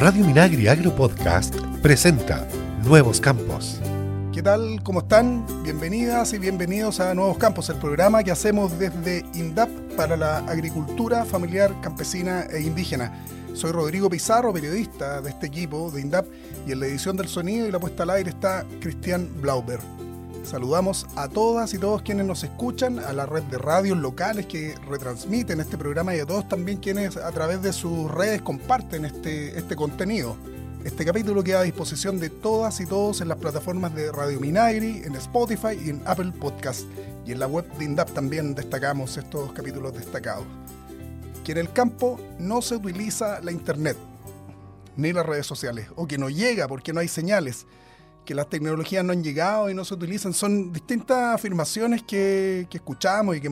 Radio Minagri Agro Podcast presenta Nuevos Campos. ¿Qué tal? ¿Cómo están? Bienvenidas y bienvenidos a Nuevos Campos, el programa que hacemos desde INDAP para la agricultura familiar, campesina e indígena. Soy Rodrigo Pizarro, periodista de este equipo de INDAP, y en la edición del sonido y la puesta al aire está Cristian Blauber. Saludamos a todas y todos quienes nos escuchan, a la red de radios locales que retransmiten este programa y a todos también quienes a través de sus redes comparten este, este contenido. Este capítulo queda a disposición de todas y todos en las plataformas de Radio Minagri, en Spotify y en Apple Podcast. Y en la web de INDAP también destacamos estos capítulos destacados. Que en el campo no se utiliza la Internet, ni las redes sociales, o que no llega porque no hay señales que las tecnologías no han llegado y no se utilizan. Son distintas afirmaciones que, escuchamos y que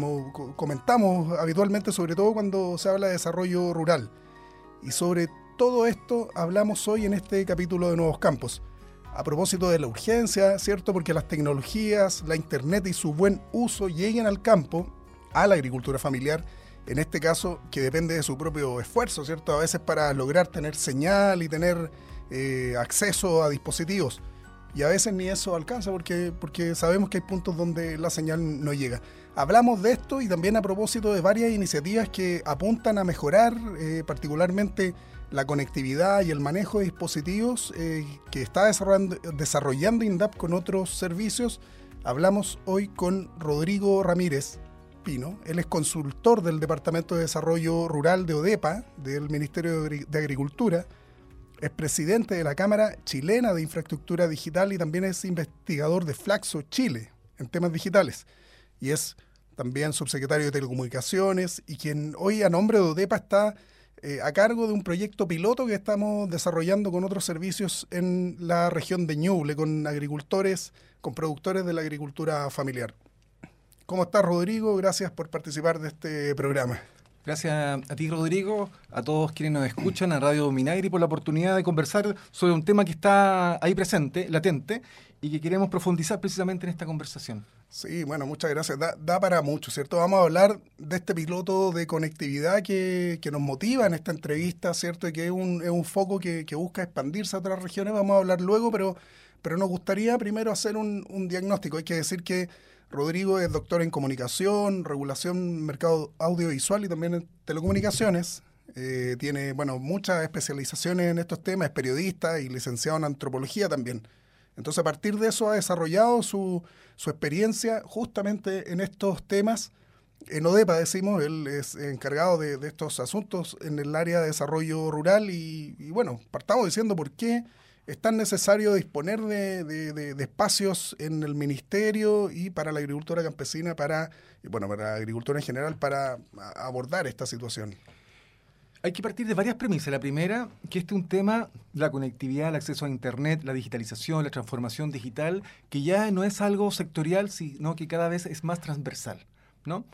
comentamos habitualmente, sobre todo cuando se habla de desarrollo rural. Y sobre todo esto hablamos hoy en este capítulo de Nuevos Campos. A propósito de la urgencia, ¿cierto? Porque las tecnologías, la Internet y su buen uso lleguen al campo, a la agricultura familiar, en este caso que depende de su propio esfuerzo, ¿cierto? A veces para lograr tener señal y tener eh, acceso a dispositivos y a veces ni eso alcanza porque, porque sabemos que hay puntos donde la señal no llega. Hablamos de esto y también a propósito de varias iniciativas que apuntan a mejorar eh, particularmente la conectividad y el manejo de dispositivos eh, que está desarrollando, desarrollando INDAP con otros servicios. Hablamos hoy con Rodrigo Ramírez Pino. Él es consultor del Departamento de Desarrollo Rural de ODEPA, del Ministerio de Agricultura es presidente de la Cámara Chilena de Infraestructura Digital y también es investigador de Flaxo Chile en temas digitales. Y es también subsecretario de Telecomunicaciones y quien hoy a nombre de ODEPA está eh, a cargo de un proyecto piloto que estamos desarrollando con otros servicios en la región de Ñuble, con agricultores, con productores de la agricultura familiar. ¿Cómo estás, Rodrigo? Gracias por participar de este programa. Gracias a ti, Rodrigo, a todos quienes nos escuchan, a Radio Minagri, por la oportunidad de conversar sobre un tema que está ahí presente, latente, y que queremos profundizar precisamente en esta conversación. Sí, bueno, muchas gracias. Da, para mucho, ¿cierto? Vamos a hablar de este piloto de conectividad que, nos motiva en esta entrevista, ¿cierto? Y que es un, es un foco que, busca expandirse a otras regiones. Vamos a hablar luego, pero, pero nos gustaría primero hacer un diagnóstico. Hay que decir que Rodrigo es doctor en comunicación, regulación, mercado audiovisual y también en telecomunicaciones. Eh, tiene, bueno, muchas especializaciones en estos temas, es periodista y licenciado en antropología también. Entonces, a partir de eso ha desarrollado su, experiencia justamente en estos temas. En ODEPA, decimos, él es encargado de, estos asuntos en el área de desarrollo rural y bueno, partamos diciendo por qué es tan necesario disponer de, espacios en el ministerio y para la agricultura campesina, para, bueno, para la agricultura en general, para abordar esta situación. Hay que partir de varias premisas. La primera, que este es un tema, la conectividad, el acceso a Internet, la digitalización, la transformación digital, que ya no es algo sectorial, sino que cada vez es más transversal. ¿no?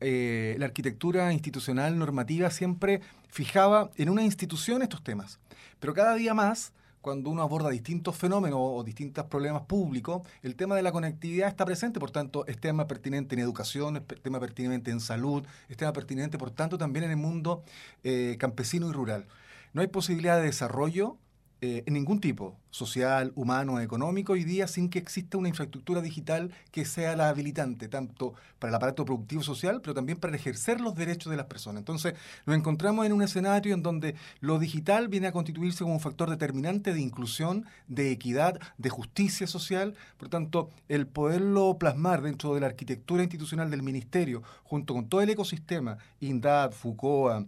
Eh, la arquitectura institucional, normativa, siempre fijaba en una institución estos temas. Pero cada día más cuando uno aborda distintos fenómenos o distintos problemas públicos, el tema de la conectividad está presente, por tanto, es tema pertinente en educación, es tema pertinente en salud, es tema pertinente, por tanto, también en el mundo eh, campesino y rural. No hay posibilidad de desarrollo eh, en ningún tipo, social, humano, económico, hoy día sin que exista una infraestructura digital que sea la habilitante, tanto para el aparato productivo social, pero también para ejercer los derechos de las personas. Entonces, nos encontramos en un escenario en donde lo digital viene a constituirse como un factor determinante de inclusión, de equidad, de justicia social. Por tanto, el poderlo plasmar dentro de la arquitectura institucional del ministerio, junto con todo el ecosistema, INDAD, FUCOA,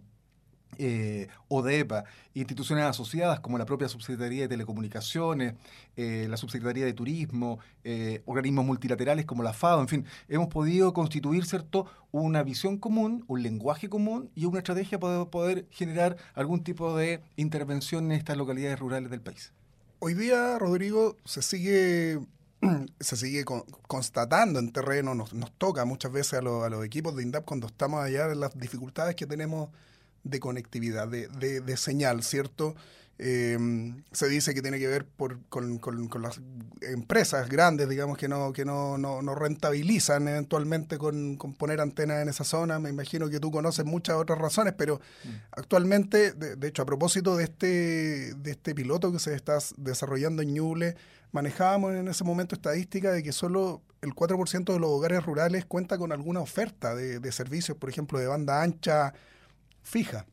eh, ODEPA, instituciones asociadas como la propia Subsecretaría de Telecomunicaciones, eh, la Subsecretaría de Turismo, eh, organismos multilaterales como la FAO, en fin, hemos podido constituir cierto una visión común, un lenguaje común y una estrategia para poder generar algún tipo de intervención en estas localidades rurales del país. Hoy día, Rodrigo, se sigue se sigue constatando en terreno, nos, toca muchas veces a, a, los equipos de INDAP cuando estamos allá en las dificultades que tenemos de conectividad, de, de, señal, ¿cierto? Eh, se dice que tiene que ver por, con, las empresas grandes, digamos, que no, que no, no, rentabilizan eventualmente con, poner antenas en esa zona. Me imagino que tú conoces muchas otras razones, pero mm. actualmente, de, hecho, a propósito de este, de este piloto que se está desarrollando en Ñuble, manejábamos en ese momento estadística de que solo el 4% de los hogares rurales cuenta con alguna oferta de, de servicios, por ejemplo, de banda ancha fija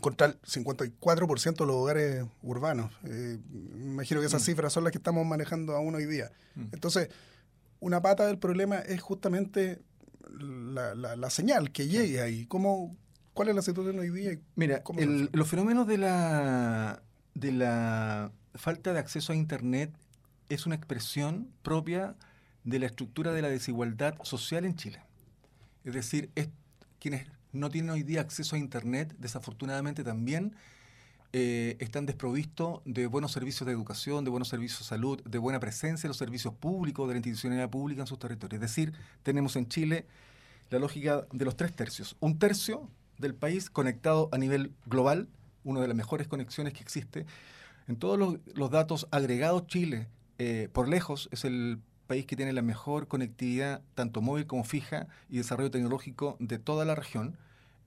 contra el 54% de los hogares urbanos. Eh, me imagino que esas mm. cifras son las que estamos manejando aún hoy día. Mm. Entonces, una pata del problema es justamente la, señal que llegue ahí. ¿Cómo, ¿Cuál es la situación hoy día? Mira, los fenómenos de la, de la falta de acceso a Internet es una expresión propia de la estructura de la desigualdad social en Chile. Es decir, es, quienes no tienen hoy día acceso a Internet, desafortunadamente también eh, están desprovistos de buenos servicios de educación, de buenos servicios de salud, de buena presencia en los servicios públicos, de la institucionalidad pública en sus territorios. Es decir, tenemos en Chile la lógica de los tres tercios. Un tercio del país conectado a nivel global, una de las mejores conexiones que existe. En todos los, datos agregados, Chile, eh, por lejos, es el país que tiene la mejor conectividad, tanto móvil como fija, y desarrollo tecnológico de toda la región.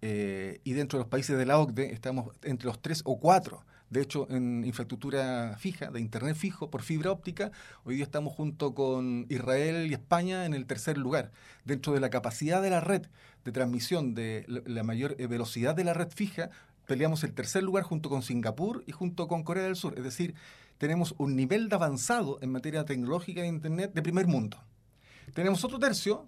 Eh, y dentro de los países de la OCDE estamos entre los tres o cuatro. De hecho, en infraestructura fija, de Internet fijo, por fibra óptica, hoy día estamos junto con Israel y España en el tercer lugar. Dentro de la capacidad de la red de transmisión, de la mayor eh, velocidad de la red fija, peleamos el tercer lugar junto con Singapur y junto con Corea del Sur. Es decir, tenemos un nivel de avanzado en materia tecnológica de Internet de primer mundo. Tenemos otro tercio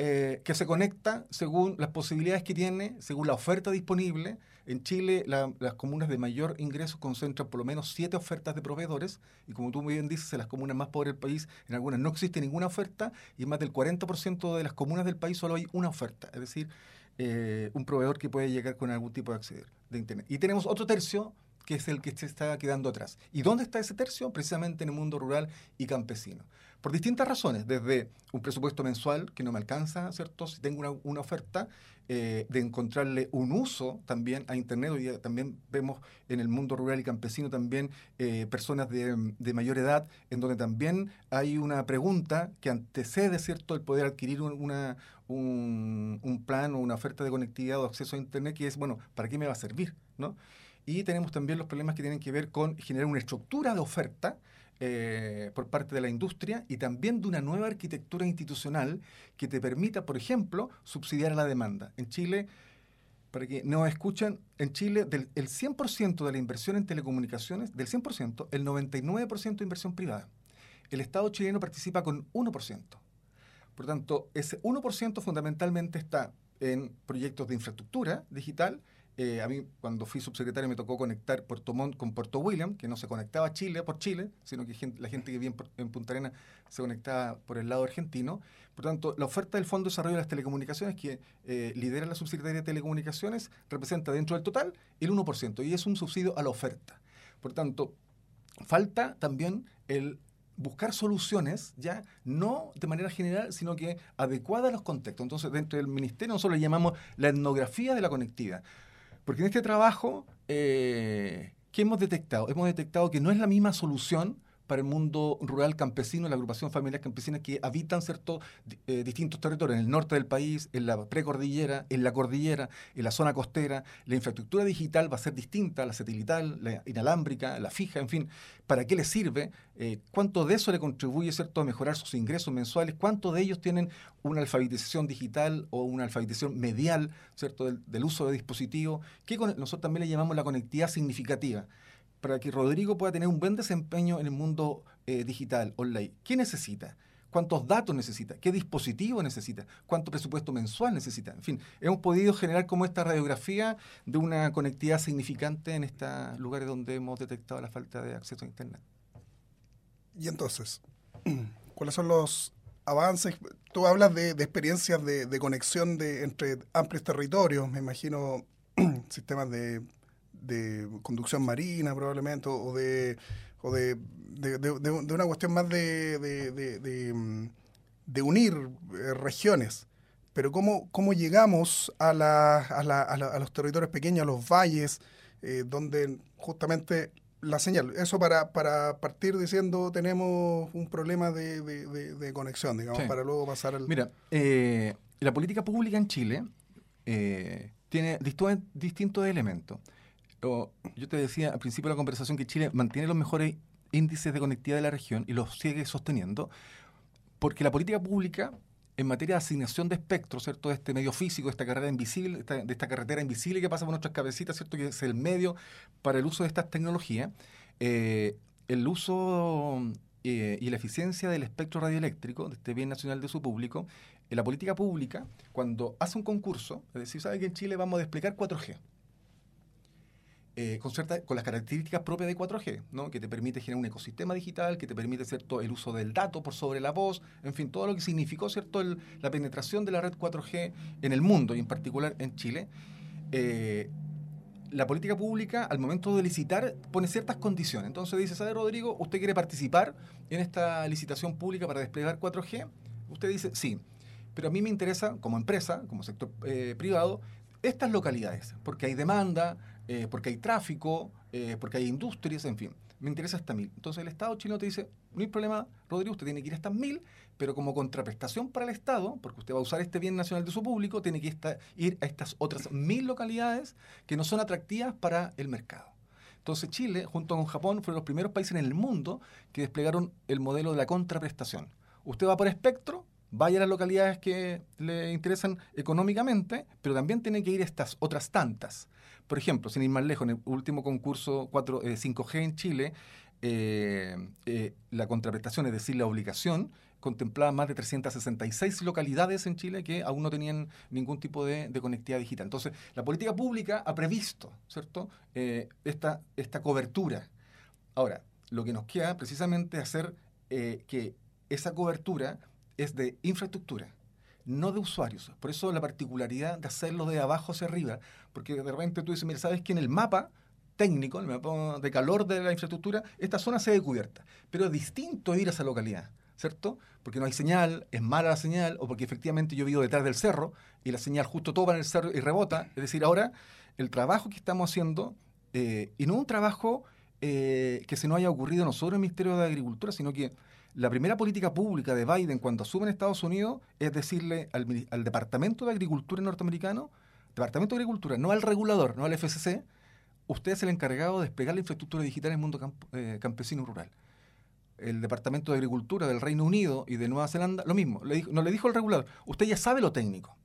eh, que se conecta según las posibilidades que tiene, según la oferta disponible. En Chile, las comunas de mayor ingreso concentran por lo menos siete ofertas de proveedores, y como tú muy bien dices, en las comunas más pobres del país, en algunas no existe ninguna oferta, y en más del 40% de las comunas del país solo hay una oferta, es decir, eh, un proveedor que puede llegar con algún tipo de acceder de Internet. Y tenemos otro tercio que es el que se está quedando atrás. ¿Y dónde está ese tercio? Precisamente en el mundo rural y campesino. Por distintas razones, desde un presupuesto mensual que no me alcanza, ¿cierto? Si tengo una, oferta, eh, de encontrarle un uso también a Internet. Hoy también vemos en el mundo rural y campesino también eh, personas de, mayor edad, en donde también hay una pregunta que antecede, ¿cierto?, el poder adquirir una, un, un plan o una oferta de conectividad o acceso a Internet, que es, bueno, ¿para qué me va a servir? ¿no? Y tenemos también los problemas que tienen que ver con generar una estructura de oferta eh, por parte de la industria y también de una nueva arquitectura institucional que te permita, por ejemplo, subsidiar la demanda. En Chile, para que nos escuchen, en Chile del el 100% de la inversión en telecomunicaciones, del 100%, el 99% de inversión privada. El Estado chileno participa con 1%. Por tanto, ese 1% fundamentalmente está en proyectos de infraestructura digital eh, a mí, cuando fui subsecretario, me tocó conectar Puerto Montt con Puerto William, que no se conectaba Chile por Chile, sino que la gente que vive en, Punta Arenas se conectaba por el lado argentino. Por tanto, la oferta del Fondo de Desarrollo de las Telecomunicaciones, que eh, lidera la subsecretaría de Telecomunicaciones, representa dentro del total el 1%, y es un subsidio a la oferta. Por tanto, falta también el buscar soluciones, ya no de manera general, sino que adecuada a los contextos. Entonces, dentro del ministerio nosotros le llamamos la etnografía de la conectividad. Porque en este trabajo, eh, ¿qué hemos detectado? Hemos detectado que no es la misma solución para el mundo rural campesino, la agrupación familiar campesinas que habitan ciertos eh, distintos territorios, en el norte del país, en la precordillera, en la cordillera, en la zona costera. La infraestructura digital va a ser distinta, la satelital, la inalámbrica, la fija, en fin. ¿Para qué les sirve? Eh, ¿Cuánto de eso le contribuye cierto, a mejorar sus ingresos mensuales? ¿Cuántos de ellos tienen una alfabetización digital o una alfabetización medial cierto, del, uso de dispositivos? Que nosotros también le llamamos la conectividad significativa para que Rodrigo pueda tener un buen desempeño en el mundo eh, digital, online? ¿Qué necesita? ¿Cuántos datos necesita? ¿Qué dispositivo necesita? ¿Cuánto presupuesto mensual necesita? En fin, hemos podido generar como esta radiografía de una conectividad significante en estos lugares donde hemos detectado la falta de acceso a Internet. Y entonces, ¿cuáles son los avances? Tú hablas de, experiencias de, conexión de, entre amplios territorios, me imagino sistemas de de conducción marina probablemente, o de, o de, de, una cuestión más de, de, unir eh, regiones. Pero ¿cómo, cómo llegamos a, la, a, la, a, los territorios pequeños, a los valles? eh, donde justamente la señal, eso para, para partir diciendo tenemos un problema de, de, conexión, digamos, para luego pasar al... Mira, eh, la política pública en Chile tiene distintos elementos. Yo te decía al principio de la conversación que Chile mantiene los mejores índices de conectividad de la región y los sigue sosteniendo, porque la política pública en materia de asignación de espectro, ¿cierto? De este medio físico, de esta carrera invisible, de esta carretera invisible que pasa por nuestras cabecitas, ¿cierto? Que es el medio para el uso de estas tecnologías. Eh, el uso eh, y la eficiencia del espectro radioeléctrico, de este bien nacional de su público, la política pública, cuando hace un concurso, es decir, sabe que en Chile vamos a desplegar 4G. Eh, con, las características propias de 4G, ¿no? que te permite generar un ecosistema digital, que te permite cierto, el uso del dato por sobre la voz, en fin, todo lo que significó cierto, la penetración de la red 4G en el mundo y en particular en Chile. Eh, la política pública, al momento de licitar, pone ciertas condiciones. Entonces dice, ¿sabe, Rodrigo? ¿Usted quiere participar en esta licitación pública para desplegar 4G? Usted dice, sí. Pero a mí me interesa, como empresa, como sector eh, privado, estas localidades, porque hay demanda, eh, porque hay tráfico, eh, porque hay industrias, en fin. Me interesa hasta mil. Entonces el Estado chino te dice, no hay problema, Rodrigo, usted tiene que ir hasta mil, pero como contraprestación para el Estado, porque usted va a usar este bien nacional de su público, tiene que ir a estas otras mil localidades que no son atractivas para el mercado. Entonces Chile, junto con Japón, fueron los primeros países en el mundo que desplegaron el modelo de la contraprestación. Usted va por espectro, vaya a las localidades que le interesan económicamente, pero también tiene que ir estas otras tantas. Por ejemplo, sin ir más lejos, en el último concurso 4, 5G eh, en Chile, eh, eh, la contraprestación, es decir, la obligación, contemplaba más de 366 localidades en Chile que aún no tenían ningún tipo de, conectividad digital. Entonces, la política pública ha previsto, ¿cierto?, esta, esta cobertura. Ahora, lo que nos queda precisamente es hacer que esa cobertura es de infraestructura no de usuarios. Por eso la particularidad de hacerlo de abajo hacia arriba, porque de repente tú dices, mira, sabes que en el mapa técnico, el mapa de calor de la infraestructura, esta zona se ve cubierta, pero es distinto ir a esa localidad. ¿cierto? Porque no hay señal, es mala la señal, o porque efectivamente yo vivo detrás del cerro y la señal justo topa en el cerro y rebota. Es decir, ahora el trabajo que estamos haciendo, eh, y no un trabajo eh, que se nos haya ocurrido nosotros en el Ministerio de Agricultura, sino que la primera política pública de Biden cuando asume en Estados Unidos es decirle al, Departamento de Agricultura norteamericano, Departamento de Agricultura, no al regulador, no al FCC, usted es el encargado de despegar la infraestructura digital en el mundo eh, campesino rural. El Departamento de Agricultura del Reino Unido y de Nueva Zelanda, lo mismo, le no le dijo al regulador, usted ya sabe lo técnico,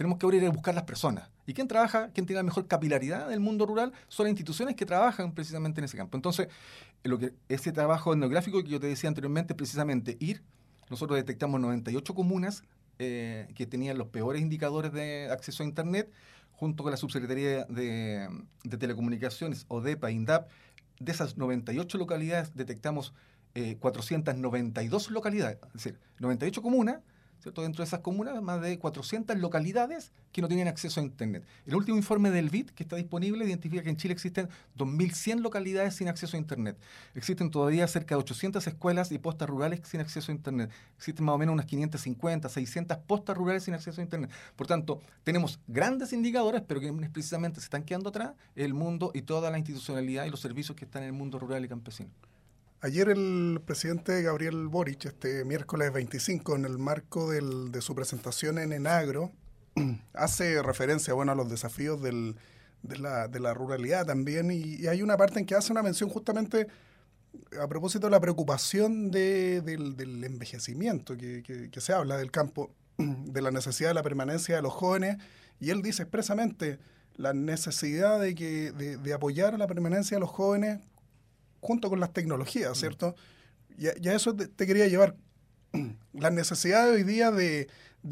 tenemos que abrir a buscar las personas. ¿Y quién trabaja, quién tiene la mejor capilaridad del mundo rural? Son las instituciones que trabajan precisamente en ese campo. Entonces, lo que ese trabajo etnográfico que yo te decía anteriormente, precisamente ir, nosotros detectamos 98 comunas eh, que tenían los peores indicadores de acceso a Internet, junto con la Subsecretaría de, de Telecomunicaciones, ODEPA, INDAP. De esas 98 localidades detectamos 492 eh, localidades, es decir, 98 comunas Dentro de esas comunas, más de 400 localidades que no tienen acceso a Internet. El último informe del BID que está disponible identifica que en Chile existen 2.100 localidades sin acceso a Internet. Existen todavía cerca de 800 escuelas y postas rurales sin acceso a Internet. Existen más o menos unas 550, 600 postas rurales sin acceso a Internet. Por tanto, tenemos grandes indicadores, pero que precisamente se están quedando atrás el mundo y toda la institucionalidad y los servicios que están en el mundo rural y campesino. Ayer el presidente Gabriel Boric, este miércoles 25, en el marco de su presentación en Enagro, hace referencia bueno, a los desafíos de, la, ruralidad también, y, hay una parte en que hace una mención justamente a propósito de la preocupación del, envejecimiento que, se habla del campo, de la necesidad de la permanencia de los jóvenes, y él dice expresamente la necesidad de, que, de apoyar la permanencia de los jóvenes junto con las tecnologías, mm. ¿cierto? Y, a eso te, quería llevar. Las necesidades hoy día de,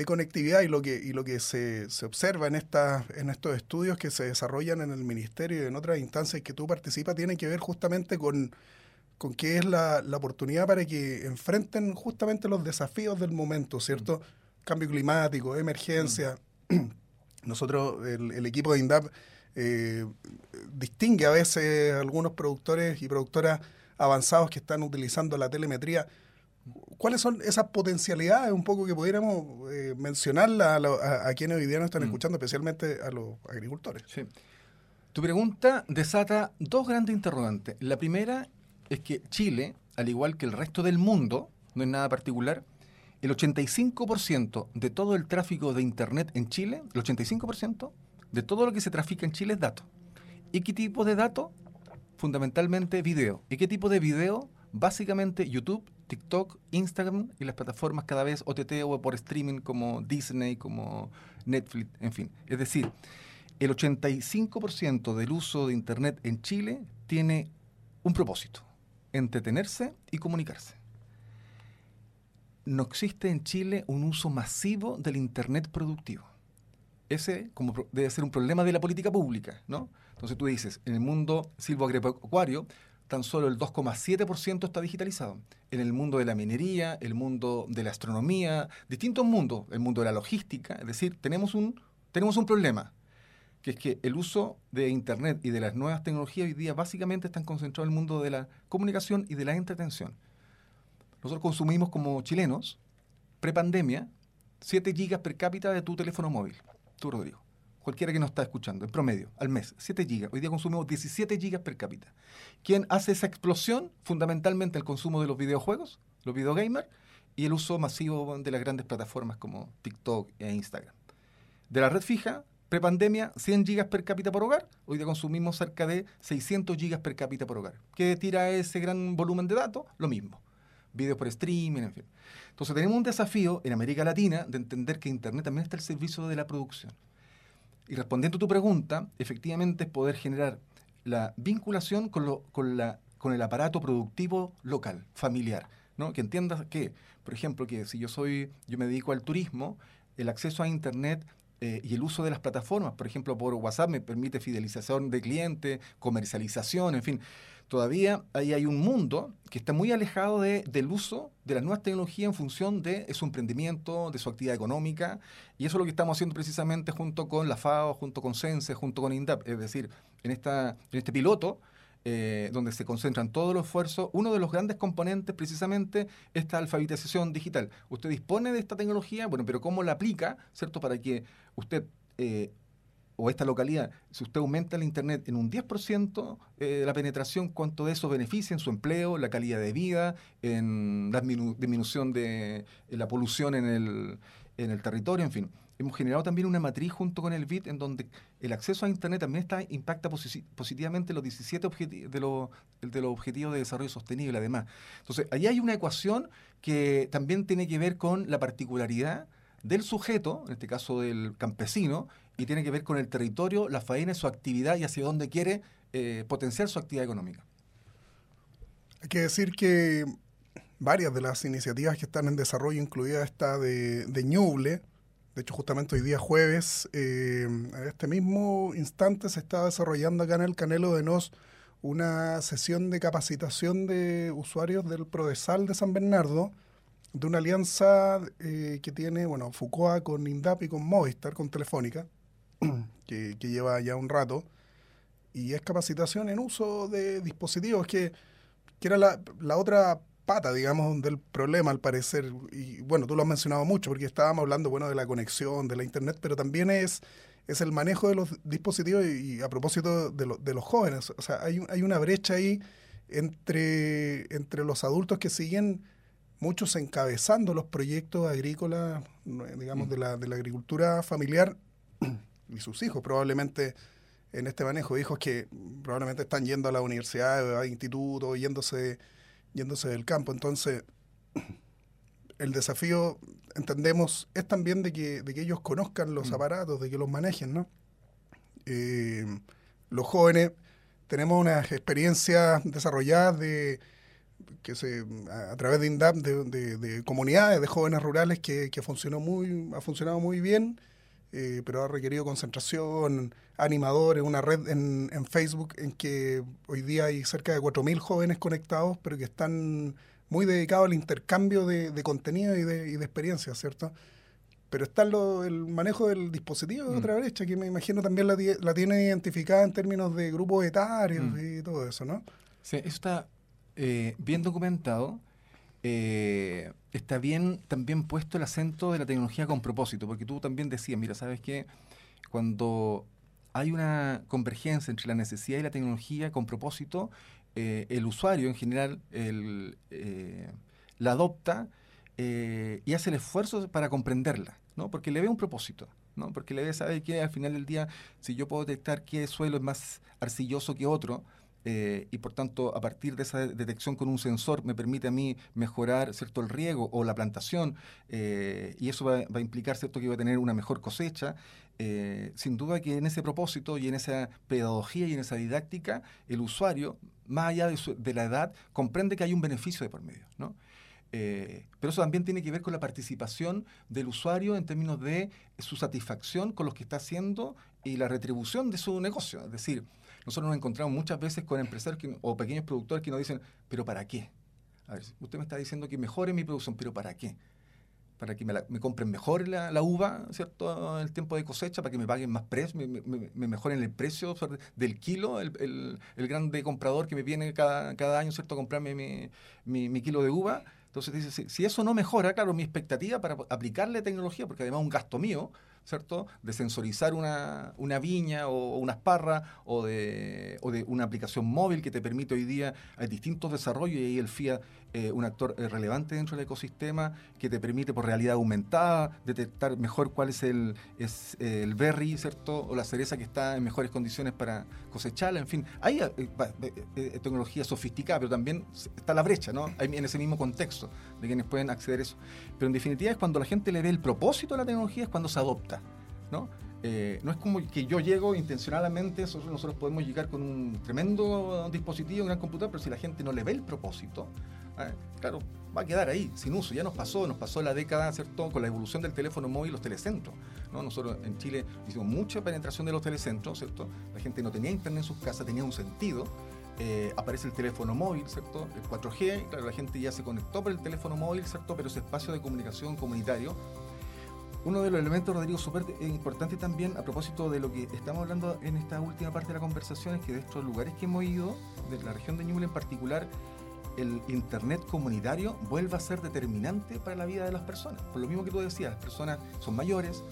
conectividad y lo que, y lo que se, se observa en, en estos estudios que se desarrollan en el ministerio y en otras instancias que tú participas tienen que ver justamente con, con qué es la, oportunidad para que enfrenten justamente los desafíos del momento, ¿cierto? Mm. Cambio climático, emergencia. Mm. Nosotros, el, el equipo de INDAP, eh, distingue a veces algunos productores y productoras avanzados que están utilizando la telemetría. ¿Cuáles son esas potencialidades un poco que pudiéramos eh, mencionarla a, quienes hoy día nos están mm. escuchando, especialmente a los agricultores? Sí. Tu pregunta desata dos grandes interrogantes. La primera es que Chile, al igual que el resto del mundo, no es nada particular, el 85% de todo el tráfico de Internet en Chile, el 85% de todo lo que se trafica en Chile es datos. ¿Y qué tipo de datos? Fundamentalmente video. ¿Y qué tipo de video? Básicamente YouTube, TikTok, Instagram y las plataformas cada vez OTT o por streaming como Disney, como Netflix, en fin. Es decir, el 85% del uso de Internet en Chile tiene un propósito, entretenerse y comunicarse. No existe en Chile un uso masivo del Internet productivo. Ese como debe ser un problema de la política pública, ¿no? Entonces tú dices, en el mundo silvoagropecuario, tan solo el 2,7% está digitalizado. En el mundo de la minería, el mundo de la astronomía, distintos mundos, el mundo de la logística, es decir, tenemos un, tenemos un problema que es que el uso de Internet y de las nuevas tecnologías hoy día básicamente están concentrados en el mundo de la comunicación y de la entretención. Nosotros consumimos como chilenos, prepandemia, 7 gigas per cápita de tu teléfono móvil, tú Rodrigo. Cualquiera que nos está escuchando, en promedio, al mes, 7 gigas. Hoy día consumimos 17 gigas per cápita. ¿Quién hace esa explosión? Fundamentalmente el consumo de los videojuegos, los videogamers, y el uso masivo de las grandes plataformas como TikTok e Instagram. De la red fija, Prepandemia, 100 gigas per cápita por hogar. Hoy día consumimos cerca de 600 gigas per cápita por hogar. ¿Qué tira ese gran volumen de datos? Lo mismo. Videos por streaming, en fin. Entonces tenemos un desafío en América Latina de entender que Internet también está al servicio de la producción. Y respondiendo a tu pregunta, efectivamente es poder generar la vinculación con, el aparato productivo local, familiar. Que entiendas que, por ejemplo, que si yo soy, yo me dedico al turismo, el acceso a Internet eh, y el uso de las plataformas, por ejemplo, por WhatsApp me permite fidelización de clientes, comercialización, en fin. Todavía ahí hay un mundo que está muy alejado de, del uso de las nuevas tecnologías en función de su emprendimiento, de su actividad económica, y eso es lo que estamos haciendo precisamente junto con la FAO, junto con CENSE, junto con INDAP, es decir, en, esta, en este piloto eh, donde se concentran todos los esfuerzos, uno de los grandes componentes precisamente es esta alfabetización digital. Usted dispone de esta tecnología, bueno, pero ¿cómo la aplica, cierto? Para que usted... Eh, o esta localidad, si usted aumenta el Internet en un 10% eh, la penetración, ¿cuánto de eso beneficia en su empleo, la calidad de vida, en la disminución de la polución en el, en el territorio, en fin? Hemos generado también una matriz junto con el BIT en donde el acceso a Internet también impacta positivamente los 17 de, los, de los objetivos de desarrollo sostenible, además. Entonces, ahí hay una ecuación que también tiene que ver con la particularidad del sujeto, en este caso del campesino, y tiene que ver con el territorio, la faena, su actividad y hacia dónde quiere eh, potenciar su actividad económica. Hay que decir que varias de las iniciativas que están en desarrollo, incluida esta de, de Ñuble, de hecho, justamente hoy día jueves, eh, en este mismo instante, se está desarrollando acá en el Canelo de Nos una sesión de capacitación de usuarios del Prodesal de San Bernardo, de una alianza eh, que tiene, bueno, Fucoa con INDAP y con Movistar, con Telefónica, que, lleva ya un rato, y es capacitación en uso de dispositivos, que, que era la, la otra pata, digamos, del problema, al parecer. Y bueno, tú lo has mencionado mucho, porque estábamos hablando, bueno, de la conexión, de la Internet, pero también es, es el manejo de los dispositivos y, a propósito de, de, los jóvenes. O sea, hay, hay una brecha ahí entre, entre los adultos que siguen muchos encabezando los proyectos agrícolas, digamos, mm. de, la, de la agricultura familiar y sus hijos probablemente en este manejo, hijos que probablemente están yendo a la universidad, a instituto, yéndose yéndose del campo. Entonces, el desafío, entendemos, es también de que, de que ellos conozcan los mm. aparatos, de que los manejen, ¿no? Eh, los jóvenes tenemos unas experiencias desarrolladas de que se a, través de INDAP de, de, comunidades de jóvenes rurales que, que funcionó muy ha funcionado muy bien eh, pero ha requerido concentración, animadores, una red en, en, Facebook en que hoy día hay cerca de 4.000 jóvenes conectados, pero que están muy dedicados al intercambio de, de contenido y de, y de experiencias, ¿cierto? Pero está lo, el manejo del dispositivo de mm. otra brecha, que me imagino también la, la tiene identificada en términos de grupos etarios mm. y todo eso, ¿no? Sí, eso está eh, bien documentado. Eh, está bien también puesto el acento de la tecnología con propósito, porque tú también decías, mira, ¿sabes qué? Cuando hay una convergencia entre la necesidad y la tecnología con propósito, eh, el usuario en general eh, la adopta y hace el esfuerzo para comprenderla, ¿no? porque le ve un propósito. ¿no? Porque le ve, saber que al final del día, si yo puedo detectar qué suelo es más arcilloso que otro, y por tanto a partir de esa detección con un sensor me permite a mí mejorar cierto el riego o la plantación y eso va, a implicar cierto que va a tener una mejor cosecha eh, sin duda que en ese propósito y en esa pedagogía y en esa didáctica, el usuario, más allá de, la edad, comprende que hay un beneficio de por medio. ¿no? Eh, pero eso también tiene que ver con la participación del usuario en términos de su satisfacción con lo que está haciendo y la retribución de su negocio. Es decir, nosotros nos encontramos muchas veces con empresarios o pequeños productores que nos dicen, pero ¿para qué? A ver, usted me está diciendo que mejore mi producción, pero ¿para qué? para que me, compren mejor la, uva, ¿cierto? El tiempo de cosecha, para que me paguen más precio, me, mejoren el precio del kilo, el, el, grande comprador que me viene cada, cada año, ¿cierto? A comprarme mi, mi, kilo de uva. Entonces dice, si, si, eso no mejora, claro, mi expectativa para aplicarle tecnología, porque además es un gasto mío, ¿cierto? De sensorizar una, una viña o, unas parras o de, o de una aplicación móvil que te permite hoy día, hay distintos desarrollos y ahí el FIA eh, un actor eh, relevante dentro del ecosistema que te permite por realidad aumentada detectar mejor cuál es el, eh, el berry, ¿cierto? O la cereza que está en mejores condiciones para cosecharla. En fin, hay tecnología sofisticada, pero también está la brecha, ¿no? en ese mismo contexto de quienes pueden acceder a eso. Pero en definitiva es cuando la gente le ve el propósito de la tecnología, es cuando se adopta, ¿no? Eh, no es como que yo llego intencionalmente, nosotros podemos llegar con un tremendo dispositivo, un gran computador, pero si la gente no le ve el propósito, eh, claro, va a quedar ahí, sin uso. Ya nos pasó, nos pasó la década, ¿cierto?, con la evolución del teléfono móvil los telecentros. ¿no? Nosotros en Chile hicimos mucha penetración de los telecentros, ¿cierto? La gente no tenía internet en sus casas, tenía un sentido. Eh, aparece el teléfono móvil, ¿cierto? El 4G, claro, la gente ya se conectó por el teléfono móvil, ¿cierto? Pero ese espacio de comunicación comunitario uno de los elementos, Rodrigo, súper importante también a propósito de lo que estamos hablando en esta última parte de la conversación es que de estos lugares que hemos ido, de la región de Ñuble en particular, el Internet comunitario vuelve a ser determinante para la vida de las personas. Por lo mismo que tú decías, las personas son mayores,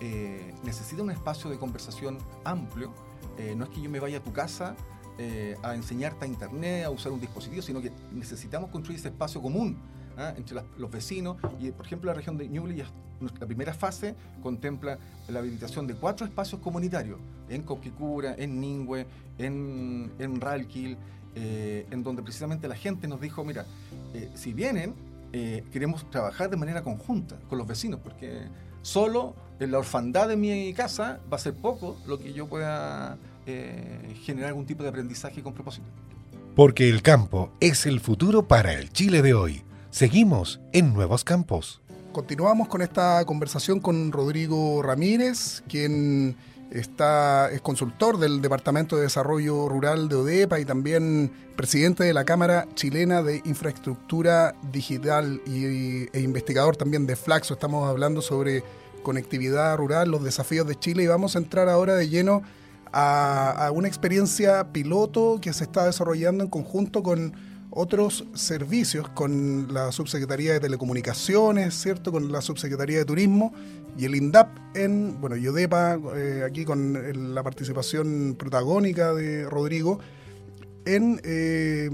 eh, necesitan un espacio de conversación amplio. Eh, no es que yo me vaya a tu casa eh, a enseñarte a Internet, a usar un dispositivo, sino que necesitamos construir ese espacio común ¿ah? entre los vecinos. Y, por ejemplo, la región de Ñuble, la primera fase contempla la habilitación de cuatro espacios comunitarios, en Coquicura, en Ningüe, en, en Ralquil, eh, en donde precisamente la gente nos dijo, mira, eh, si vienen, eh, queremos trabajar de manera conjunta con los vecinos, porque solo en la orfandad de mi casa va a ser poco lo que yo pueda generar algún tipo de aprendizaje con propósito. Porque el campo es el futuro para el Chile de hoy. Seguimos en Nuevos Campos. Continuamos con esta conversación con Rodrigo Ramírez, quien está, es consultor del Departamento de Desarrollo Rural de ODEPA y también presidente de la Cámara Chilena de Infraestructura Digital y, e investigador también de Flaxo. Estamos hablando sobre conectividad rural, los desafíos de Chile y vamos a entrar ahora de lleno a, a una experiencia piloto que se está desarrollando en conjunto con otros servicios con la Subsecretaría de Telecomunicaciones, ¿cierto? Con la Subsecretaría de Turismo y el INDAP en, bueno, Yodepa, eh, aquí con la participación protagónica de Rodrigo. En eh,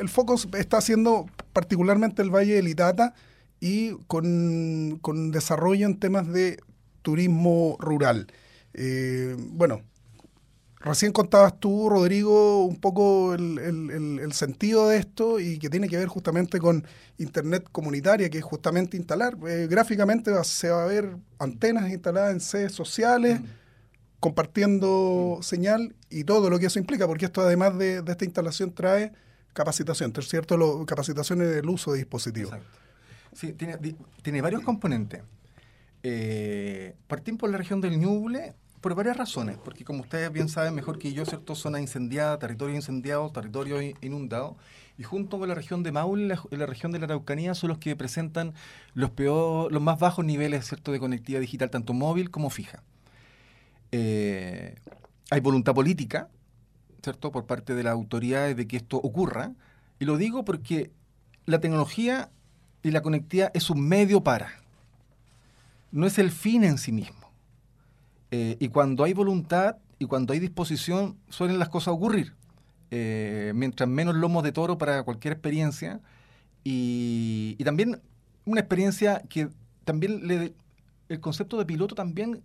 el, foco está haciendo particularmente el Valle del Itata y con, desarrollo en temas de turismo rural. Eh, bueno, Recién contabas tú, Rodrigo, un poco el, sentido de esto y que tiene que ver justamente con Internet comunitaria, que es justamente instalar. Eh, gráficamente se va a ver antenas instaladas en sedes sociales, mm. compartiendo mm. señal y todo lo que eso implica, porque esto además de, esta instalación trae capacitación, ¿es cierto? Lo, capacitación en el uso de dispositivos. Exacto. Sí, tiene, varios componentes. Eh, partimos por la región del Ñuble, por varias razones, porque como ustedes bien saben mejor que yo, ¿cierto? Zona incendiada, territorio incendiado, territorio inundado, y junto con la región de Maule la, la región de la Araucanía son los que presentan los, peor, los más bajos niveles, ¿cierto?, de conectividad digital, tanto móvil como fija. Eh, hay voluntad política, ¿cierto?, por parte de las autoridades de que esto ocurra, y lo digo porque la tecnología y la conectividad es un medio para, no es el fin en sí mismo. Eh, y cuando hay voluntad y cuando hay disposición, suelen las cosas ocurrir. Eh, mientras menos lomos de toro para cualquier experiencia. Y, también una experiencia que también le, el concepto de piloto también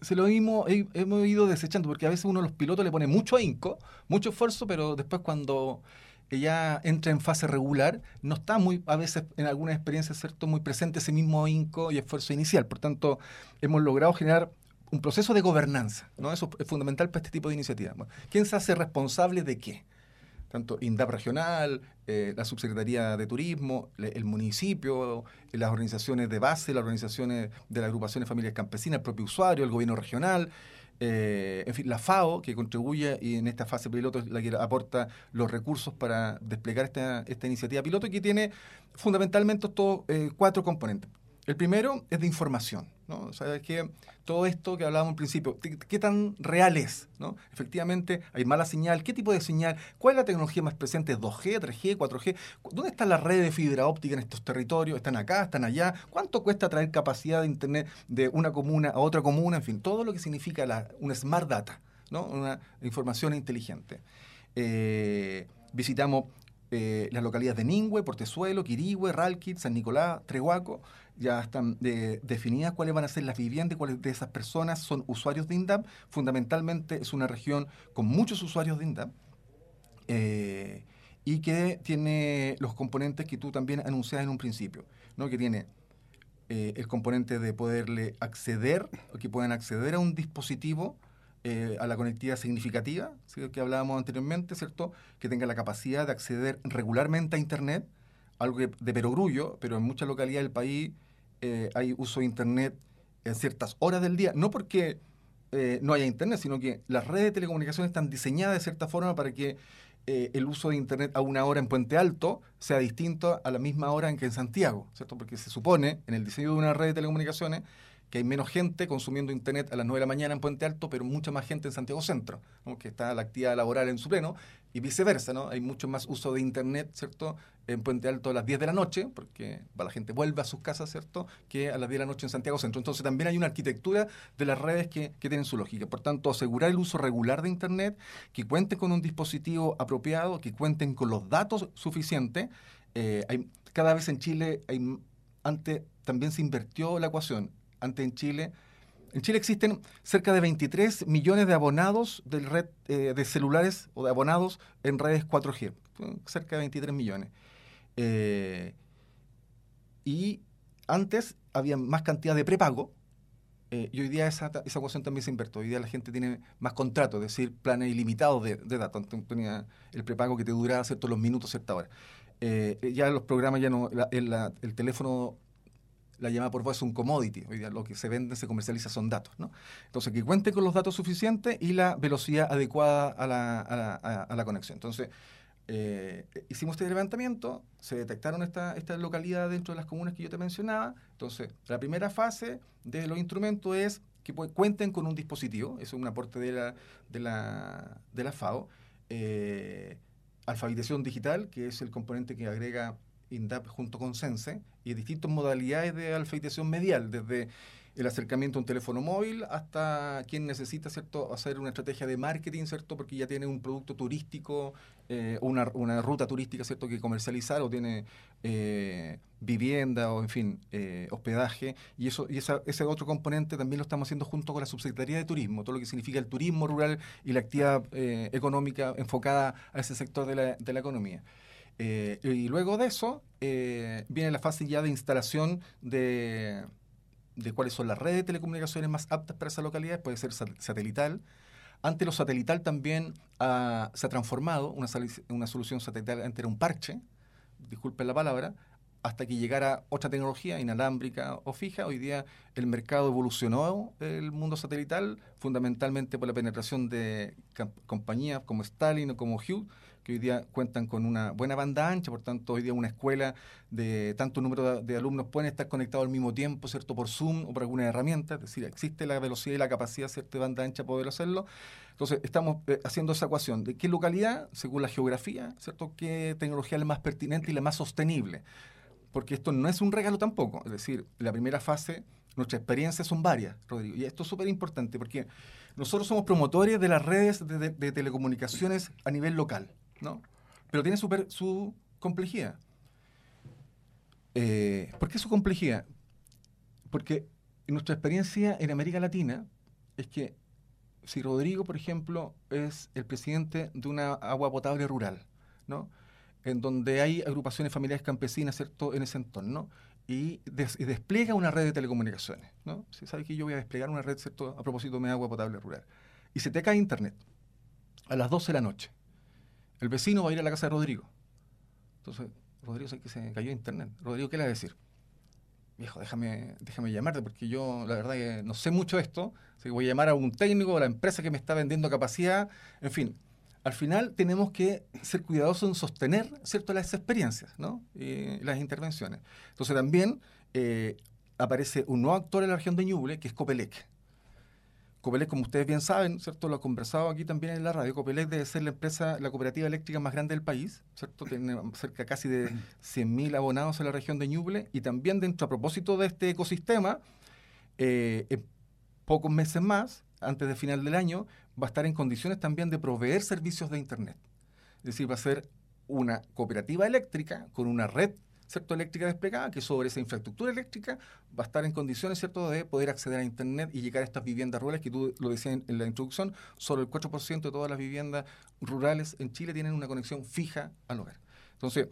se lo hemos, hemos ido desechando, porque a veces uno de los pilotos le pone mucho ahínco, mucho esfuerzo, pero después cuando ella entra en fase regular, no está muy, a veces en algunas experiencias, ¿cierto?, muy presente ese mismo ahínco y esfuerzo inicial. Por tanto, hemos logrado generar un proceso de gobernanza, ¿no? Eso es fundamental para este tipo de iniciativas. ¿Quién se hace responsable de qué? Tanto INDAP regional, eh, la Subsecretaría de Turismo, el municipio, las organizaciones de base, las organizaciones de las agrupaciones familias campesinas, el propio usuario, el gobierno regional, eh, en fin, la FAO, que contribuye y en esta fase piloto es la que aporta los recursos para desplegar esta, esta iniciativa piloto, y que tiene fundamentalmente eh, cuatro componentes. El primero es de información, ¿no? O sea, todo esto que hablábamos al principio, ¿qué, tan real es? ¿no? Efectivamente, hay mala señal, ¿qué tipo de señal? ¿Cuál es la tecnología más presente? ¿2G, 3G, 4G? ¿Dónde está la red de fibra óptica en estos territorios? ¿Están acá, están allá? ¿Cuánto cuesta traer capacidad de Internet de una comuna a otra comuna? En fin, todo lo que significa la, una smart data, ¿no? una información inteligente. Eh, visitamos eh, las localidades de Ningüe, Portezuelo, Quirigüe, Ralquit, San Nicolás, Trehuaco, ya están definidas cuáles van a ser las viviendas, cuáles de esas personas son usuarios de INDAP. Fundamentalmente es una región con muchos usuarios de INDAP eh, y que tiene los componentes que tú también anuncias en un principio, ¿no? que tiene eh, el componente de poderle acceder, que puedan acceder a un dispositivo eh, a la conectividad significativa, que hablábamos anteriormente, ¿cierto? Que tenga la capacidad de acceder regularmente a Internet, algo de perogrullo, pero en muchas localidades del país eh, hay uso de Internet en ciertas horas del día, no porque eh, no haya Internet, sino que las redes de telecomunicaciones están diseñadas de cierta forma para que el uso de Internet a una hora en Puente Alto sea distinto a la misma hora en que en Santiago, ¿cierto? Porque se supone en el diseño de una red de telecomunicaciones que hay menos gente consumiendo Internet a las 9 de la mañana en Puente Alto, pero mucha más gente en Santiago Centro, que está la actividad laboral en su pleno, y viceversa, ¿no? Hay mucho más uso de Internet, ¿cierto? En Puente Alto a las 10 de la noche, porque la gente vuelve a sus casas, ¿cierto? Que a las 10 de la noche en Santiago Centro. Entonces también hay una arquitectura de las redes que, tienen su lógica. Por tanto, asegurar el uso regular de Internet, que cuenten con un dispositivo apropiado, que cuenten con los datos suficientes. Eh, hay, cada vez en Chile hay, antes también se invirtió la ecuación antes en Chile. En Chile existen cerca de 23 millones de abonados de red eh, de celulares o de abonados en redes 4G, cerca de 23 millones. Eh, y antes había más cantidad de prepago, eh, y hoy día esa, esa ecuación también se invirtió. Hoy día la gente tiene más contratos, es decir, planes ilimitados de, datos. tenía el prepago que te duraba ciertos los minutos, cierta hora. ya los programas, ya no, el teléfono la llamada por voz es un commodity. Hoy día lo que se vende, se comercializa son datos. ¿no? Entonces, que cuente con los datos suficientes y la velocidad adecuada a la, a la, conexión. Entonces, eh, hicimos este levantamiento, se detectaron estas esta localidades dentro de las comunas que yo te mencionaba. Entonces, la primera fase de los instrumentos es que cuenten con un dispositivo, eso es un aporte de la, de la, de la FAO. Eh, alfabetización digital, que es el componente que agrega INDAP junto con Sense y distintas modalidades de alfabetización medial, desde el acercamiento a un teléfono móvil hasta quien necesita hacer una estrategia de marketing cierto porque ya tiene un producto turístico eh, una, una, ruta turística cierto que comercializar o tiene eh, vivienda o en fin eh, hospedaje y eso y ese otro componente también lo estamos haciendo junto con la subsecretaría de turismo todo lo que significa el turismo rural y la actividad económica enfocada a ese sector de la, de la economía eh, y luego de eso eh, viene la fase ya de instalación de, de, cuáles son las redes de telecomunicaciones más aptas para esa localidad, puede ser satelital. Ante lo satelital también se ha transformado una, una solución satelital, antes era un parche, disculpen la palabra, hasta que llegara otra tecnología inalámbrica o fija. Hoy día el mercado evolucionó el mundo satelital fundamentalmente por la penetración de compañías como Stalin o como Hughes, que hoy día cuentan con una buena banda ancha, por tanto hoy día una escuela de tanto número de, alumnos pueden estar conectados al mismo tiempo, ¿cierto? Por Zoom o por alguna herramienta, es decir, existe la velocidad y la capacidad, ¿cierto? de banda ancha poder hacerlo. Entonces, estamos eh, haciendo esa ecuación de qué localidad, según la geografía, ¿cierto? qué tecnología es la más pertinente y la más sostenible. Porque esto no es un regalo tampoco, es decir, la primera fase Nuestras experiencias son varias, Rodrigo, y esto es súper importante porque nosotros somos promotores de las redes de, telecomunicaciones a nivel local, ¿no? Pero tiene su complejidad. Eh, ¿Por qué su complejidad? Porque nuestra experiencia en América Latina es que si Rodrigo, por ejemplo, es el presidente de una agua potable rural, ¿no? En donde hay agrupaciones familiares campesinas, ¿cierto?, en ese entorno, y, despliega una red de telecomunicaciones, ¿no? Si sabe que yo voy a desplegar una red, ¿cierto?, a propósito de agua potable rural. Y se te cae internet a las 12 de la noche. El vecino va a ir a la casa de Rodrigo. Entonces, Rodrigo sabe que se cayó internet. Rodrigo, ¿qué le va a decir? viejo, déjame, déjame llamarte porque yo la verdad que no sé mucho de esto, así que voy a llamar a un técnico, a la empresa que me está vendiendo capacidad, en fin. Al final tenemos que ser cuidadosos en sostener ¿cierto? las experiencias ¿no? y las intervenciones. Entonces también eh, aparece un nuevo actor en la región de Ñuble, que es Copelec. Copelec, como ustedes bien saben, ¿cierto? Lo he conversado aquí también en la radio. Copelec debe ser la empresa, la cooperativa eléctrica más grande del país, ¿cierto? Tiene cerca casi de 100.000 abonados en la región de Ñuble y también dentro, a propósito de este ecosistema, eh, en pocos meses más, antes del final del año, va a estar en condiciones también de proveer servicios de Internet. Es decir, va a ser una cooperativa eléctrica con una red ¿cierto? eléctrica desplegada, que sobre esa infraestructura eléctrica va a estar en condiciones ¿cierto? de poder acceder a Internet y llegar a estas viviendas rurales, que tú lo decías en, la introducción, solo el 4% de todas las viviendas rurales en Chile tienen una conexión fija al hogar. Entonces,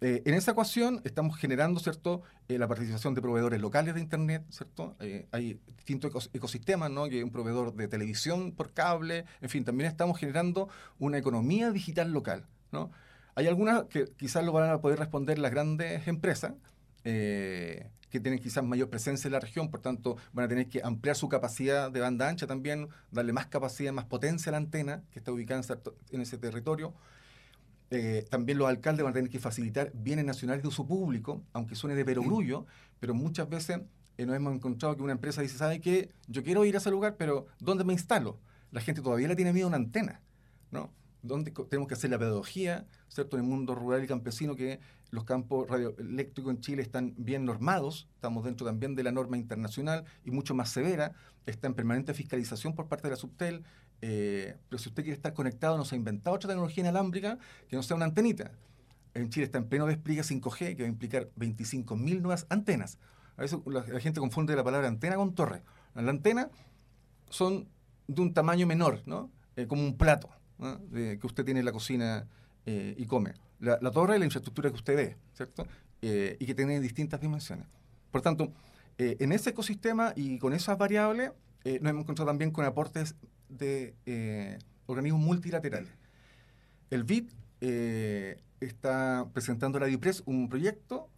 eh, en esa ecuación estamos generando, ¿cierto?, eh, la participación de proveedores locales de Internet, ¿cierto? Eh, hay distintos ecosistemas, ¿no? Hay un proveedor de televisión por cable, en fin, también estamos generando una economía digital local, ¿no? Hay algunas que quizás lo van a poder responder las grandes empresas, eh, que tienen quizás mayor presencia en la región, por tanto van a tener que ampliar su capacidad de banda ancha también, darle más capacidad, más potencia a la antena que está ubicada en, ese territorio. Eh, también los alcaldes van a tener que facilitar bienes nacionales de uso público, aunque suene de perogrullo, pero muchas veces eh, nos hemos encontrado que una empresa dice, ¿sabe qué? Yo quiero ir a ese lugar, pero ¿dónde me instalo? La gente todavía le tiene miedo a una antena, ¿no? Donde tenemos que hacer la pedagogía, ¿cierto? En el mundo rural y campesino que los campos radioeléctricos en Chile están bien normados, estamos dentro también de la norma internacional y mucho más severa, está en permanente fiscalización por parte de la Subtel, eh, pero si usted quiere estar conectado, no se ha inventado otra tecnología inalámbrica que no sea una antenita. En Chile está en pleno despliegue 5G, que va a implicar 25.000 nuevas antenas. A veces la, la, gente confunde la palabra antena con torre. La antena son de un tamaño menor, ¿no? Eh, como un plato que usted tiene en la cocina eh, y come. La, torre es la infraestructura que usted ve, ¿cierto? Eh, y que tiene distintas dimensiones. Por tanto, eh, en ese ecosistema y con esas variables, nos hemos encontrado también con aportes de organismos multilaterales. El BID está presentando a la DIPRES un proyecto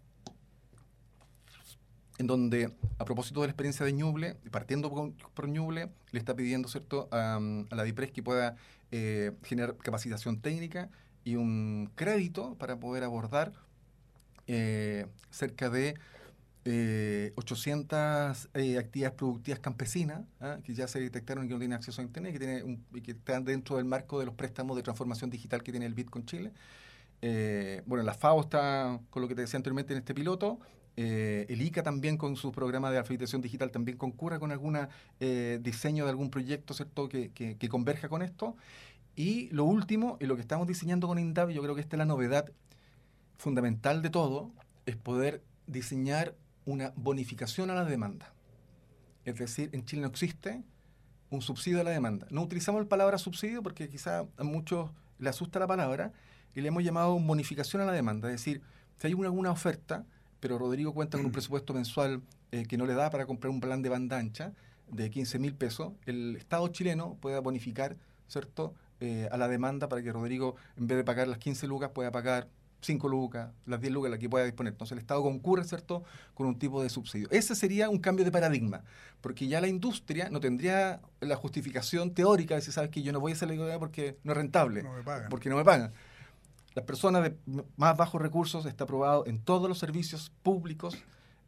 en donde, a propósito de la experiencia de Ñuble, partiendo por, Ñuble, le está pidiendo ¿cierto? A, la DIPRES que pueda eh, generar capacitación técnica y un crédito para poder abordar eh, cerca de 800 eh, actividades productivas campesinas ¿ah? que ya se detectaron y que no tienen acceso a Internet que tiene y que están dentro del marco de los préstamos de transformación digital que tiene el BIT con Chile. bueno, la FAO está, con lo que te decía anteriormente, en este piloto. Eh, el ICA también con su programa de alfabetización digital también concurra con algún eh, diseño de algún proyecto ¿cierto? Que, que, converja con esto. Y lo último, y lo que estamos diseñando con INDAP, yo creo que esta es la novedad fundamental de todo, es poder diseñar una bonificación a la demanda. Es decir, en Chile no existe un subsidio a la demanda. No utilizamos la palabra subsidio porque quizá a muchos le asusta la palabra y le hemos llamado bonificación a la demanda. Es decir, si hay una, alguna oferta, pero Rodrigo cuenta con un presupuesto mensual eh, que no le da para comprar un plan de banda ancha de 15 mil pesos, el Estado chileno pueda bonificar, ¿cierto?, eh, a la demanda para que Rodrigo, en vez de pagar las 15 lucas, pueda pagar 5 lucas, las 10 lucas, las que pueda disponer. Entonces el Estado concurre, ¿cierto?, con un tipo de subsidio. Ese sería un cambio de paradigma, porque ya la industria no tendría la justificación teórica de decir, sabes que yo no voy a hacer la porque no es rentable, porque no me pagan. Las personas de más bajos recursos está aprobado en todos los servicios públicos,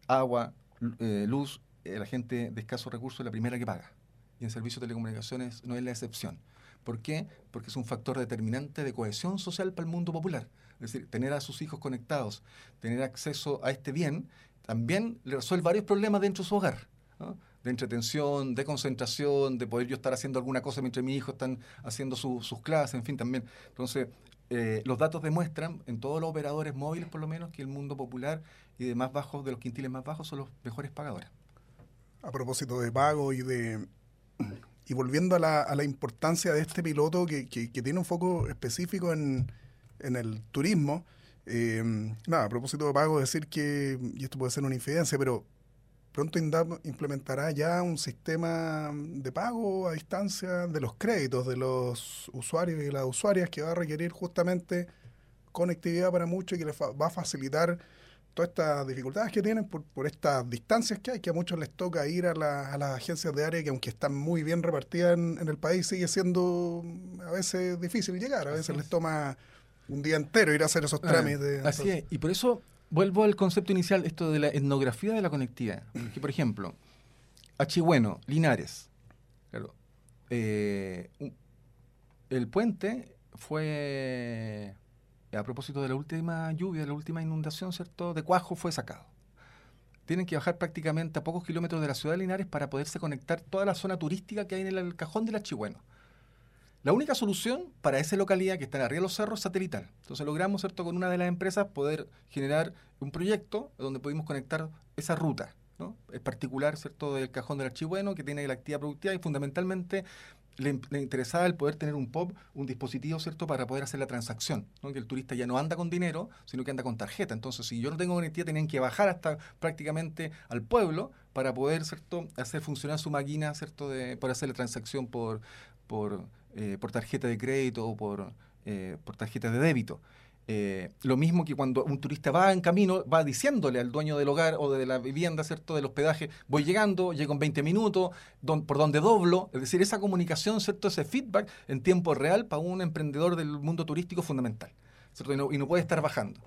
agua, eh, luz, la gente de escasos recursos es la primera que paga. Y en servicios de telecomunicaciones no es la excepción. ¿Por qué? Porque es un factor determinante de cohesión social para el mundo popular. Es decir, tener a sus hijos conectados, tener acceso a este bien, también le resuelve varios problemas dentro de su hogar. de entretención, de concentración, de poder yo estar haciendo alguna cosa mientras mis hijos están haciendo sus clases, en fin, también. Entonces, eh, los datos demuestran, en todos los operadores móviles por lo menos, que el mundo popular y de más bajos, de los quintiles más bajos, son los mejores pagadores. A propósito de pago y de y volviendo a la, a la importancia de este piloto que, que, tiene un foco específico en, en el turismo, eh, nada, a propósito de pago, decir que, y esto puede ser una infidencia, pero pronto INDAP implementará ya un sistema de pago a distancia de los créditos de los usuarios y las usuarias que va a requerir justamente conectividad para muchos y que les va a facilitar todas estas dificultades que tienen por, por estas distancias que hay, que a muchos les toca ir a, las agencias de área que aunque están muy bien repartidas en, el país, sigue siendo a veces difícil llegar, a veces les toma un día entero ir a hacer esos ah, trámites. así es, y por eso vuelvo al concepto inicial, esto de la etnografía de la conectividad. Que, por ejemplo, Achigüeno, Linares, eh, el puente fue, a propósito de la última lluvia, de la última inundación, ¿cierto?, de Cuajo fue sacado. Tienen que bajar prácticamente a pocos kilómetros de la ciudad de Linares para poderse conectar toda la zona turística que hay en el cajón del Achigüeno. La única solución para esa localidad que está en arriba de los cerros es satelital. Entonces logramos, ¿cierto?, con una de las empresas poder generar un proyecto donde pudimos conectar esa ruta. ¿no? Es particular, ¿cierto?, del cajón del archivueno que tiene la actividad productiva y fundamentalmente le, interesaba el poder tener un POP, un dispositivo, ¿cierto?, para poder hacer la transacción. ¿no? Que el turista ya no anda con dinero, sino que anda con tarjeta. Entonces, si yo no tengo conectividad, tenían que bajar hasta prácticamente al pueblo para poder, ¿cierto?, hacer funcionar su máquina, ¿cierto?, de, para hacer la transacción por, por eh, por tarjeta de crédito o por, eh, por tarjeta de débito. Eh, lo mismo que cuando un turista va en camino, va diciéndole al dueño del hogar o de la vivienda, ¿cierto? Del hospedaje, voy llegando, llego en 20 minutos, por donde doblo. Es decir, esa comunicación, ¿cierto? Ese feedback en tiempo real para un emprendedor del mundo turístico es fundamental, ¿cierto? Y no, puede estar bajando.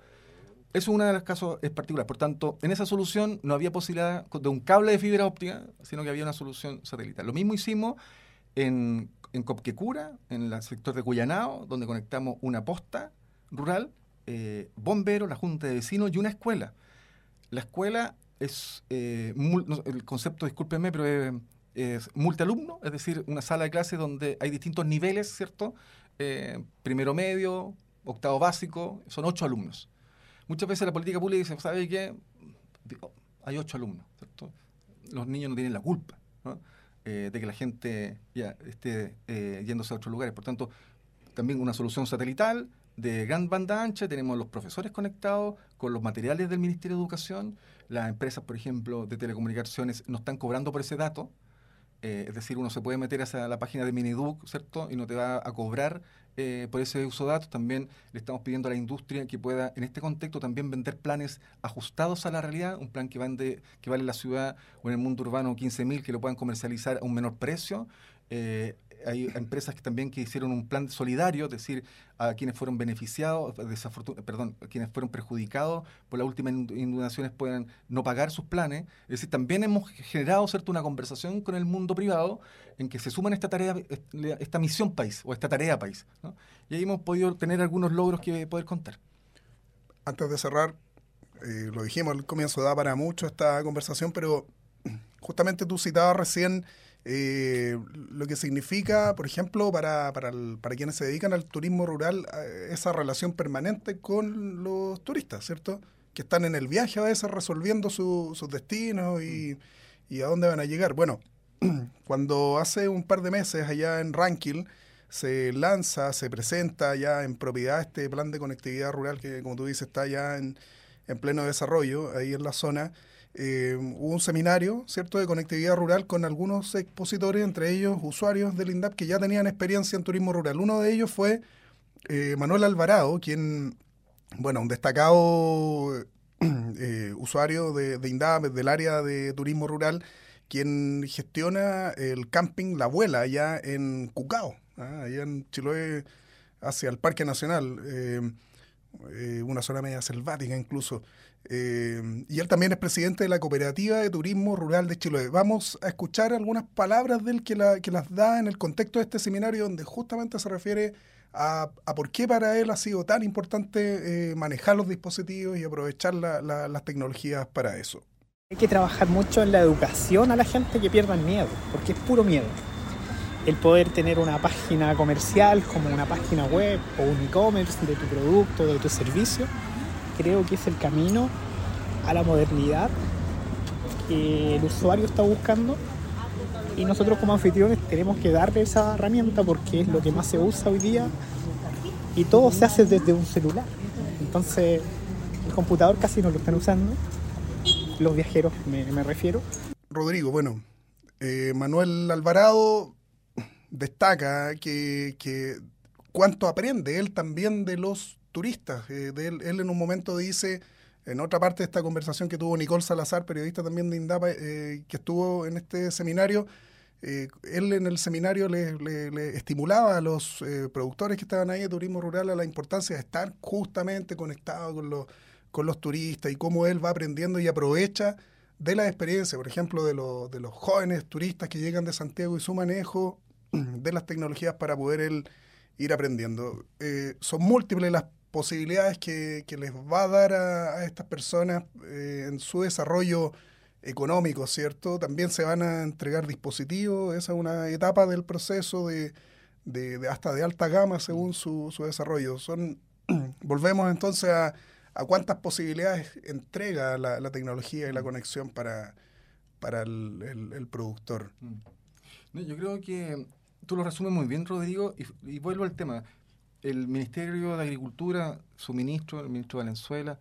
Eso es uno de los casos es particular. Por tanto, en esa solución no había posibilidad de un cable de fibra óptica, sino que había una solución satelital. Lo mismo hicimos en en Copquecura, en el sector de Cuyanao, donde conectamos una posta rural, eh, bomberos, la junta de vecinos y una escuela. La escuela es, eh, el concepto, discúlpenme, pero es, multialumno, es decir, una sala de clase donde hay distintos niveles, ¿cierto? Eh, primero medio, octavo básico, son ocho alumnos. Muchas veces la política pública dice, ¿sabe qué? Hay ocho alumnos, ¿cierto? Los niños no tienen la culpa, ¿no? Eh, de que la gente ya esté eh, yéndose a otros lugares. Por tanto, también una solución satelital de gran banda ancha, tenemos los profesores conectados con los materiales del Ministerio de Educación, las empresas, por ejemplo, de telecomunicaciones no están cobrando por ese dato, eh, es decir, uno se puede meter a la página de Miniduc, ¿cierto? Y no te va a cobrar eh, por ese uso de datos. También le estamos pidiendo a la industria que pueda, en este contexto, también vender planes ajustados a la realidad, un plan que, vende, que vale en la ciudad o en el mundo urbano 15.000, que lo puedan comercializar a un menor precio. Eh, hay empresas que también que hicieron un plan solidario, es decir, a quienes fueron beneficiados, perdón, a quienes fueron perjudicados por las últimas inundaciones puedan no pagar sus planes. Es decir, también hemos generado ¿cierto? una conversación con el mundo privado en que se suman esta tarea, esta misión país o esta tarea país. Y ahí hemos podido tener algunos logros que poder contar. Antes de cerrar, eh, lo dijimos al comienzo, da para mucho esta conversación, pero justamente tú citabas recién eh, lo que significa, por ejemplo, para, para, para, quienes se dedican al turismo rural, eh, esa relación permanente con los turistas, ¿cierto? Que están en el viaje a veces resolviendo sus destinos y, y, a dónde van a llegar. Bueno, cuando hace un par de meses allá en Rankil se lanza, se presenta ya en propiedad este plan de conectividad rural que, como tú dices, está ya en, en pleno desarrollo ahí en la zona. Eh, hubo un seminario, ¿cierto?, de conectividad rural con algunos expositores, entre ellos usuarios del INDAP que ya tenían experiencia en turismo rural. Uno de ellos fue eh, Manuel Alvarado, quien, bueno, un destacado eh, usuario de, INDAP, del área de turismo rural, quien gestiona el camping La Abuela allá en Cucao, ¿ah? allá en Chiloé, hacia el Parque Nacional, una zona media selvática incluso. Eh, y él también es presidente de la Cooperativa de Turismo Rural de Chile. Vamos a escuchar algunas palabras de él que, la, que las da en el contexto de este seminario, donde justamente se refiere a, a por qué para él ha sido tan importante eh, manejar los dispositivos y aprovechar la, las tecnologías para eso. Hay que trabajar mucho en la educación a la gente que pierda el miedo, porque es puro miedo. El poder tener una página comercial como una página web o un e-commerce de tu producto, de tu servicio, creo que es el camino a la modernidad que el usuario está buscando y nosotros como anfitriones tenemos que darle esa herramienta porque es lo que más se usa hoy día y todo se hace desde un celular. Entonces el computador casi no lo están usando, los viajeros me, refiero. Rodrigo, bueno, eh, Manuel Alvarado destaca que, que, cuánto aprende él también de los turistas. Eh, él, en un momento dice, en otra parte de esta conversación que tuvo Nicole Salazar, periodista también de INDAPA, eh, que estuvo en este seminario, eh, él en el seminario le, estimulaba a los productores que estaban ahí de turismo rural a la importancia de estar justamente conectado con los, con los turistas y cómo él va aprendiendo y aprovecha de la experiencia, por ejemplo, de, lo, de los jóvenes turistas que llegan de Santiago y su manejo de las tecnologías para poder él ir aprendiendo. Eh, son múltiples las posibilidades que, que, les va a dar a, a estas personas eh, en su desarrollo económico, ¿cierto? También se van a entregar dispositivos, esa es una etapa del proceso de, de, de hasta de alta gama según su, su desarrollo. Son, volvemos entonces a, a, cuántas posibilidades entrega la, la, tecnología y la conexión para, para el, el, el productor. Yo creo que tú lo resumes muy bien, Rodrigo, y, y, vuelvo al tema. El Ministerio de Agricultura, su ministro, el ministro Valenzuela,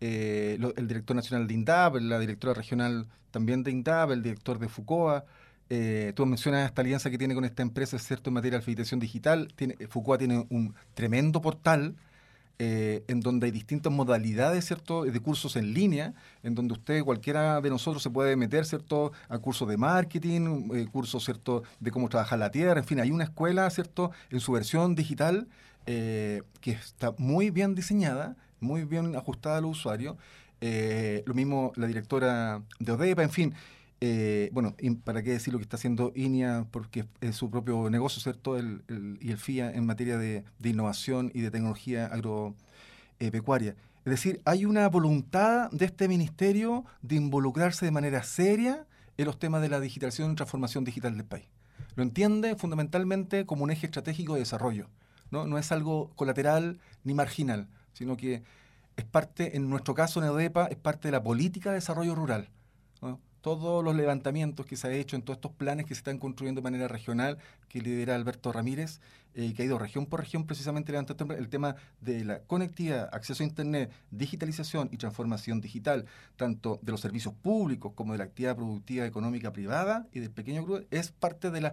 eh, el director nacional de INDAP, la directora regional también de INDAP, el director de FUCOA. Eh, tú mencionas esta alianza que tiene con esta empresa, ¿cierto?, en materia de alfabetización digital. Tiene, FUCOA tiene un tremendo portal eh, en donde hay distintas modalidades, ¿cierto?, de cursos en línea, en donde usted, cualquiera de nosotros, se puede meter, ¿cierto?, a cursos de marketing, eh, cursos, ¿cierto?, de cómo trabajar la tierra, en fin, hay una escuela, ¿cierto?, en su versión digital eh, que está muy bien diseñada, muy bien ajustada al usuario. Lo mismo la directora de ODEPA, en fin. Eh, bueno, para qué decir lo que está haciendo INIA, porque es su propio negocio, ¿cierto? El, y el FIA en materia de, innovación y de tecnología agropecuaria. es decir, hay una voluntad de este ministerio de involucrarse de manera seria en los temas de la digitalización y transformación digital del país. Lo entiende fundamentalmente como un eje estratégico de desarrollo. No, no es algo colateral ni marginal, sino que es parte, en nuestro caso en EUDEPA, es parte de la política de desarrollo rural. ¿no? Todos los levantamientos que se han hecho en todos estos planes que se están construyendo de manera regional, que lidera Alberto Ramírez, eh, que ha ido región por región precisamente levantando el tema de la conectividad, acceso a Internet, digitalización y transformación digital, tanto de los servicios públicos como de la actividad productiva económica privada y del pequeño grupo, es parte de la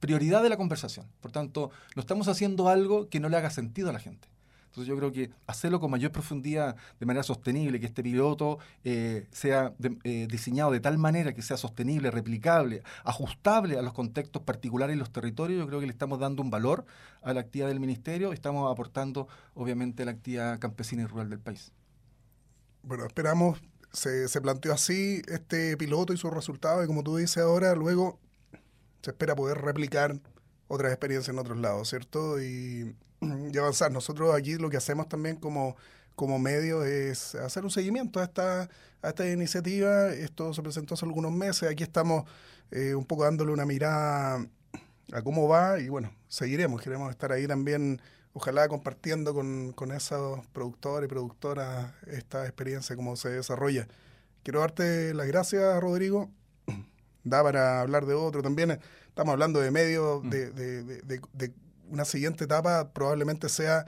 prioridad de la conversación. Por tanto, no estamos haciendo algo que no le haga sentido a la gente. Entonces yo creo que hacerlo con mayor profundidad, de manera sostenible, que este piloto eh, sea eh, diseñado de tal manera que sea sostenible, replicable, ajustable a los contextos particulares y los territorios, yo creo que le estamos dando un valor a la actividad del ministerio estamos aportando, obviamente, a la actividad campesina y rural del país. Bueno, esperamos, se, se planteó así este piloto y sus resultados, y como tú dices ahora, luego se espera poder replicar otras experiencias en otros lados, ¿cierto? Y y avanzar. Nosotros aquí lo que hacemos también como, como medio es hacer un seguimiento a esta, a esta iniciativa. Esto se presentó hace algunos meses. Aquí estamos eh, un poco dándole una mirada a cómo va y bueno, seguiremos. Queremos estar ahí también, ojalá compartiendo con, con esos productores y productoras esta experiencia, cómo se desarrolla. Quiero darte las gracias, Rodrigo. Da para hablar de otro también. Estamos hablando de medios, de, de, de, de una siguiente etapa probablemente sea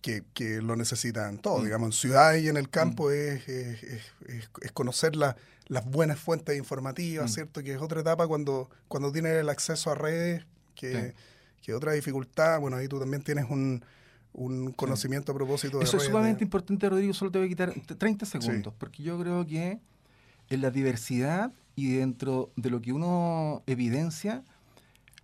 que, que lo necesitan todos, mm. digamos, en ciudad y en el campo mm. es, es, es, es, conocer la, las buenas fuentes informativas, mm. ¿cierto? Que es otra etapa cuando, cuando tienes el acceso a redes, que, sí. que otra dificultad, bueno, ahí tú también tienes un, un conocimiento sí. a propósito de Eso redes, es sumamente importante, Rodrigo, solo te voy a quitar 30 segundos, sí. porque yo creo que en la diversidad y dentro de lo que uno evidencia,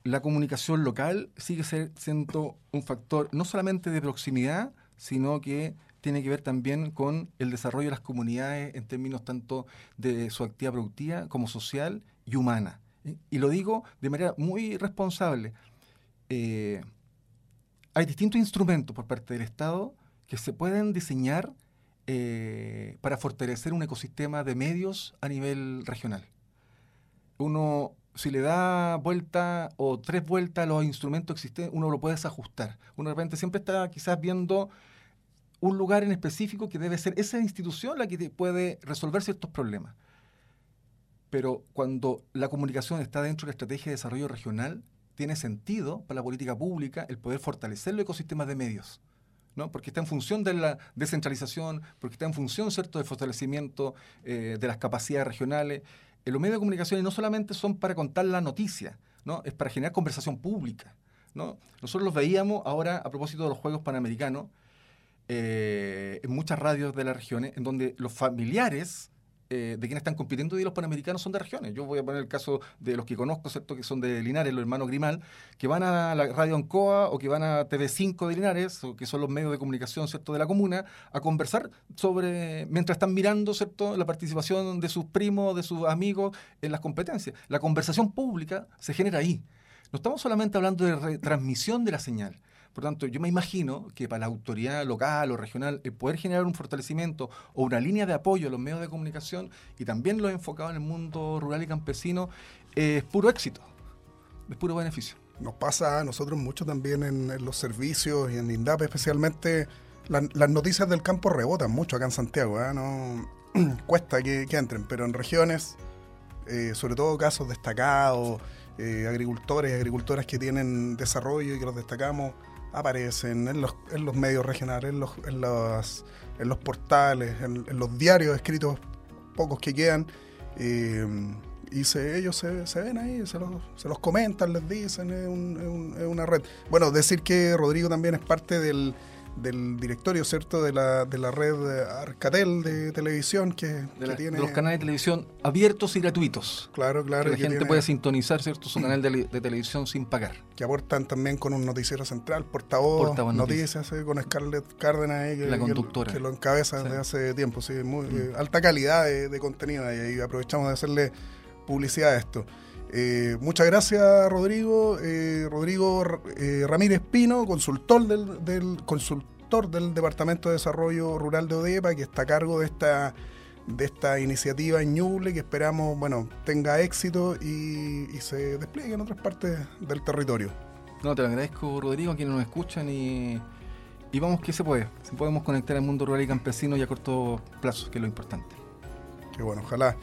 la comunicación local sigue siendo un factor no solamente de proximidad, sino que tiene que ver también con el desarrollo de las comunidades en términos tanto de su actividad productiva como social y humana. Y lo digo de manera muy responsable. Eh, hay distintos instrumentos por parte del Estado que se pueden diseñar eh, para fortalecer un ecosistema de medios a nivel regional. Uno, si le da vuelta o tres vueltas a los instrumentos existentes, uno lo puede desajustar. Uno de repente siempre está quizás viendo un lugar en específico que debe ser esa institución la que puede resolver ciertos problemas. Pero cuando la comunicación está dentro de la estrategia de desarrollo regional, tiene sentido para la política pública el poder fortalecer los ecosistemas de medios. ¿no? porque está en función de la descentralización, porque está en función ¿cierto? del fortalecimiento eh, de las capacidades regionales. Los medios de comunicación no solamente son para contar la noticia, ¿no? es para generar conversación pública. ¿no? Nosotros los veíamos ahora a propósito de los Juegos Panamericanos, eh, en muchas radios de las regiones, en donde los familiares eh, de quienes están compitiendo y los panamericanos son de regiones. Yo voy a poner el caso de los que conozco, ¿cierto? que son de Linares, los hermanos Grimal, que van a la radio Ancoa o que van a TV5 de Linares, o que son los medios de comunicación ¿cierto? de la comuna, a conversar sobre, mientras están mirando ¿cierto? la participación de sus primos, de sus amigos en las competencias. La conversación pública se genera ahí. No estamos solamente hablando de retransmisión de la señal, por tanto, yo me imagino que para la autoridad local o regional el poder generar un fortalecimiento o una línea de apoyo a los medios de comunicación y también lo enfocado en el mundo rural y campesino es puro éxito, es puro beneficio. Nos pasa a nosotros mucho también en, los servicios y en INDAP especialmente. las noticias del campo rebotan mucho acá en Santiago, ¿eh? no cuesta que, entren, pero en regiones, eh, sobre todo casos destacados, eh, agricultores agricultoras que tienen desarrollo y que los destacamos, aparecen en los, en los medios regionales, en los, en los, en los portales, en, los diarios escritos, pocos que quedan. Eh, y se, ellos se, se, ven ahí, se los, se los comentan, les dicen, es, es una red. Bueno, decir que Rodrigo también es parte del, del directorio, ¿cierto? De la, de la red Arcatel de televisión que, tiene... De los canales de televisión abiertos y gratuitos. Claro, claro. Que la gente puede sintonizar, ¿cierto? Su canal de, televisión sin pagar. Que aportan también con un noticiero central, portavoz, noticias, eh, con Scarlett Cárdenas, que, la conductora. Que, lo encabeza desde hace tiempo, sí, muy mm. eh, alta calidad de, contenido y aprovechamos de hacerle publicidad a esto. Eh, muchas gracias, Rodrigo. Eh, Rodrigo eh, Ramírez Pino, consultor del, consultor del Departamento de Desarrollo Rural de ODEPA, que está a cargo de esta, de esta iniciativa en Ñuble, que esperamos bueno, tenga éxito y, se despliegue en otras partes del territorio. No, te lo agradezco, Rodrigo, a quienes nos escuchan y, y vamos que se puede. Se podemos conectar al mundo rural y campesino y a corto plazo, que es lo importante. Qué bueno, ojalá.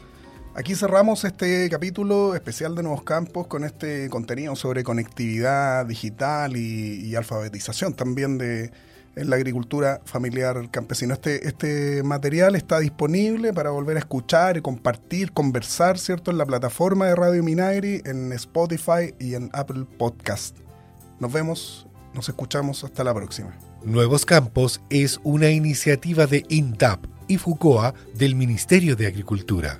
Aquí cerramos este capítulo especial de Nuevos Campos con este contenido sobre conectividad digital y, alfabetización también de la agricultura familiar campesina. Este, este material está disponible para volver a escuchar compartir, conversar, ¿cierto? En la plataforma de Radio Minagri, en Spotify y en Apple Podcast. Nos vemos, nos escuchamos, hasta la próxima. Nuevos Campos es una iniciativa de INTAP y FUCOA del Ministerio de Agricultura.